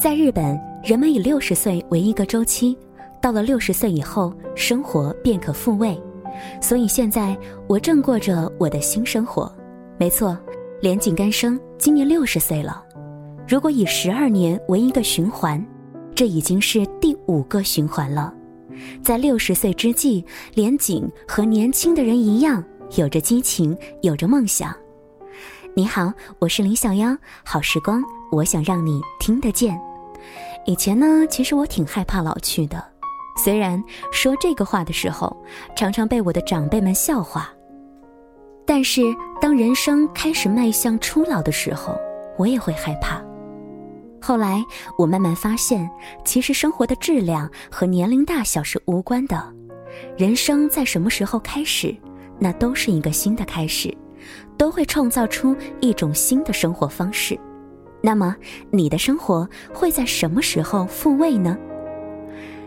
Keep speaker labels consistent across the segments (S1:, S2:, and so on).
S1: 在日本，人们以六十岁为一个周期，到了六十岁以后，生活便可复位。所以现在我正过着我的新生活。没错，连井干生今年六十岁了。如果以十二年为一个循环，这已经是第五个循环了。在六十岁之际，连井和年轻的人一样，有着激情，有着梦想。你好，我是林小妖，好时光，我想让你听得见。以前呢，其实我挺害怕老去的，虽然说这个话的时候，常常被我的长辈们笑话。但是当人生开始迈向初老的时候，我也会害怕。后来我慢慢发现，其实生活的质量和年龄大小是无关的，人生在什么时候开始，那都是一个新的开始，都会创造出一种新的生活方式。那么，你的生活会在什么时候复位呢？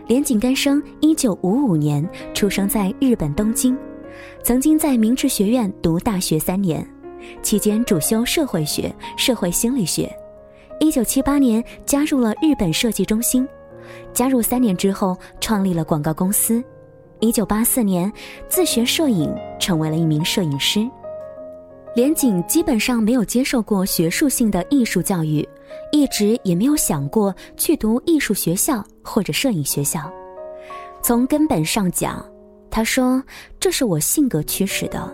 S1: 连井干生，一九五五年出生在日本东京，曾经在明治学院读大学三年，期间主修社会学、社会心理学。一九七八年加入了日本设计中心，加入三年之后创立了广告公司。一九八四年自学摄影，成为了一名摄影师。连景基本上没有接受过学术性的艺术教育，一直也没有想过去读艺术学校或者摄影学校。从根本上讲，他说这是我性格驱使的，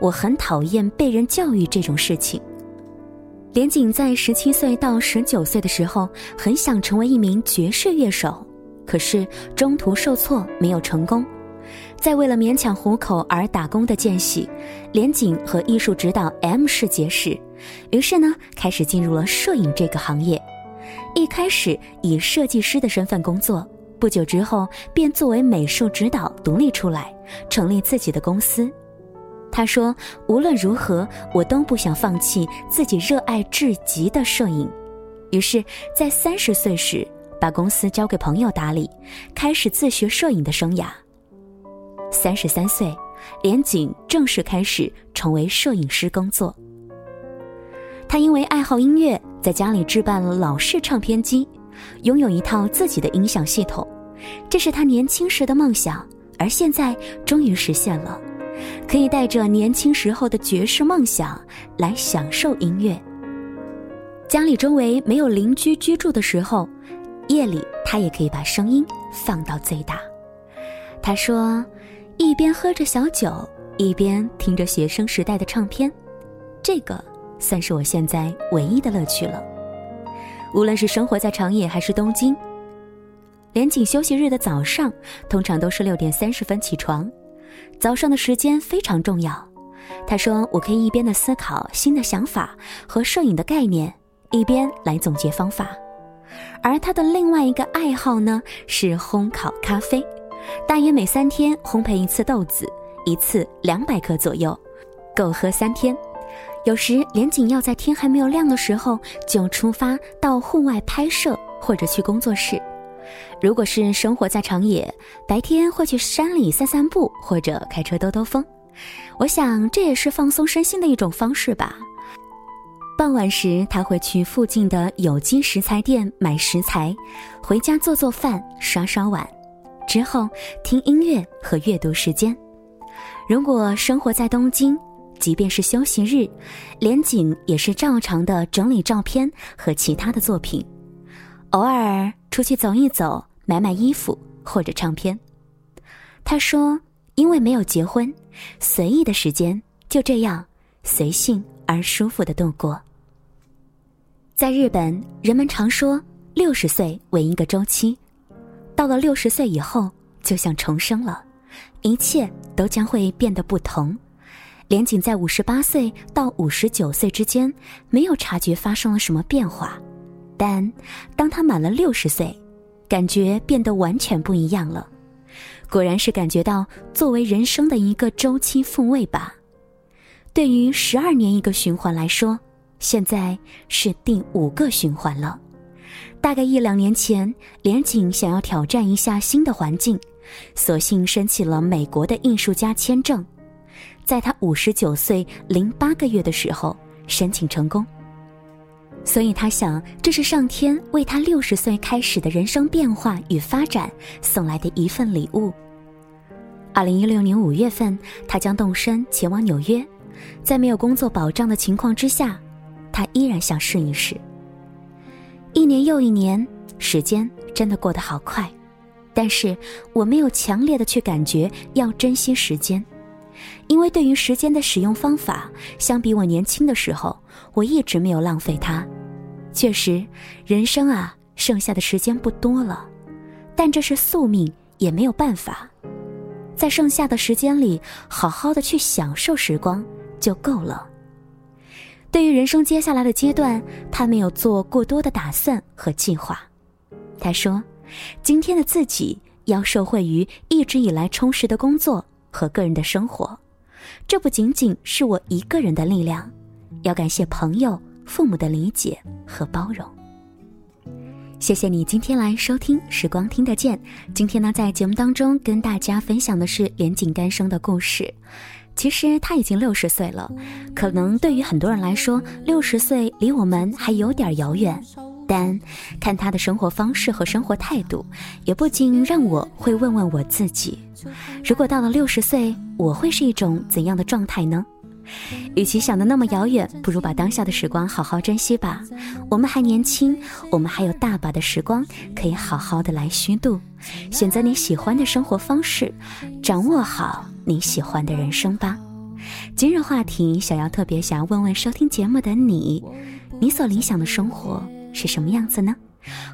S1: 我很讨厌被人教育这种事情。连景在十七岁到十九岁的时候，很想成为一名爵士乐手，可是中途受挫，没有成功。在为了勉强糊口而打工的间隙，连景和艺术指导 M 氏结识，于是呢，开始进入了摄影这个行业。一开始以设计师的身份工作，不久之后便作为美术指导独立出来，成立自己的公司。他说：“无论如何，我都不想放弃自己热爱至极的摄影。”于是，在三十岁时，把公司交给朋友打理，开始自学摄影的生涯。三十三岁，连景正式开始成为摄影师工作。他因为爱好音乐，在家里置办了老式唱片机，拥有一套自己的音响系统。这是他年轻时的梦想，而现在终于实现了，可以带着年轻时候的爵士梦想来享受音乐。家里周围没有邻居居住的时候，夜里他也可以把声音放到最大。他说。一边喝着小酒，一边听着学生时代的唱片，这个算是我现在唯一的乐趣了。无论是生活在长野还是东京，连景休息日的早上，通常都是六点三十分起床。早上的时间非常重要，他说我可以一边的思考新的想法和摄影的概念，一边来总结方法。而他的另外一个爱好呢，是烘烤咖啡。大约每三天烘焙一次豆子，一次两百克左右，够喝三天。有时连景要在天还没有亮的时候就出发到户外拍摄，或者去工作室。如果是生活在长野，白天会去山里散散步，或者开车兜兜风。我想这也是放松身心的一种方式吧。傍晚时他会去附近的有机食材店买食材，回家做做饭，刷刷碗。之后听音乐和阅读时间。如果生活在东京，即便是休息日，连景也是照常的整理照片和其他的作品，偶尔出去走一走，买买衣服或者唱片。他说：“因为没有结婚，随意的时间就这样随性而舒服的度过。”在日本，人们常说六十岁为一个周期。到了六十岁以后，就像重生了，一切都将会变得不同。连仅在五十八岁到五十九岁之间，没有察觉发生了什么变化，但当他满了六十岁，感觉变得完全不一样了。果然是感觉到作为人生的一个周期复位吧。对于十二年一个循环来说，现在是第五个循环了。大概一两年前，连景想要挑战一下新的环境，索性申请了美国的艺术家签证。在他五十九岁零八个月的时候，申请成功。所以他想，这是上天为他六十岁开始的人生变化与发展送来的一份礼物。二零一六年五月份，他将动身前往纽约，在没有工作保障的情况之下，他依然想试一试。一年又一年，时间真的过得好快，但是我没有强烈的去感觉要珍惜时间，因为对于时间的使用方法，相比我年轻的时候，我一直没有浪费它。确实，人生啊，剩下的时间不多了，但这是宿命，也没有办法。在剩下的时间里，好好的去享受时光就够了。对于人生接下来的阶段，他没有做过多的打算和计划。他说：“今天的自己要受惠于一直以来充实的工作和个人的生活，这不仅仅是我一个人的力量，要感谢朋友、父母的理解和包容。”谢谢你今天来收听《时光听得见》。今天呢，在节目当中跟大家分享的是连景干生的故事。其实他已经六十岁了，可能对于很多人来说，六十岁离我们还有点遥远。但看他的生活方式和生活态度，也不禁让我会问问我自己：如果到了六十岁，我会是一种怎样的状态呢？与其想的那么遥远，不如把当下的时光好好珍惜吧。我们还年轻，我们还有大把的时光可以好好的来虚度。选择你喜欢的生活方式，掌握好你喜欢的人生吧。今日话题，想要特别想要问问收听节目的你，你所理想的生活是什么样子呢？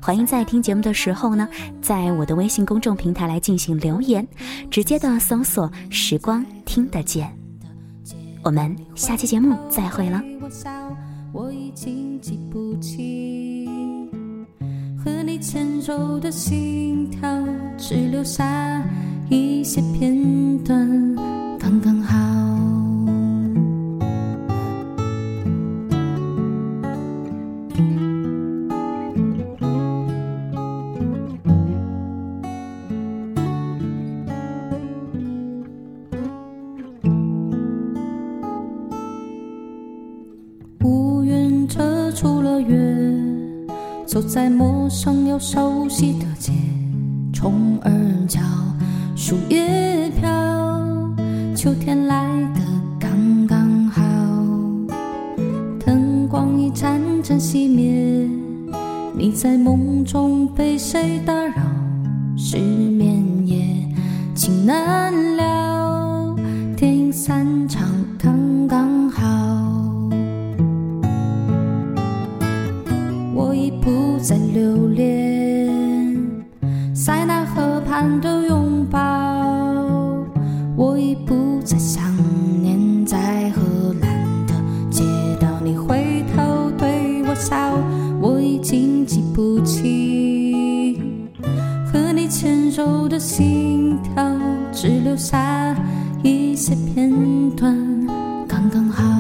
S1: 欢迎在听节目的时候呢，在我的微信公众平台来进行留言，直接的搜索“时光听得见”。我们下期节目再会了。
S2: 我已经记不起和你牵手的心跳只留下一些片段。车出了月走在陌生又熟悉的街，虫儿叫，树叶飘，秋天来的刚刚好。灯光一盏盏熄灭，你在梦中被谁打扰？失眠夜，情难了，电影散的拥抱，我已不再想念在荷兰的街道。你回头对我笑，我已经记不起和你牵手的心跳，只留下一些片段，刚刚好。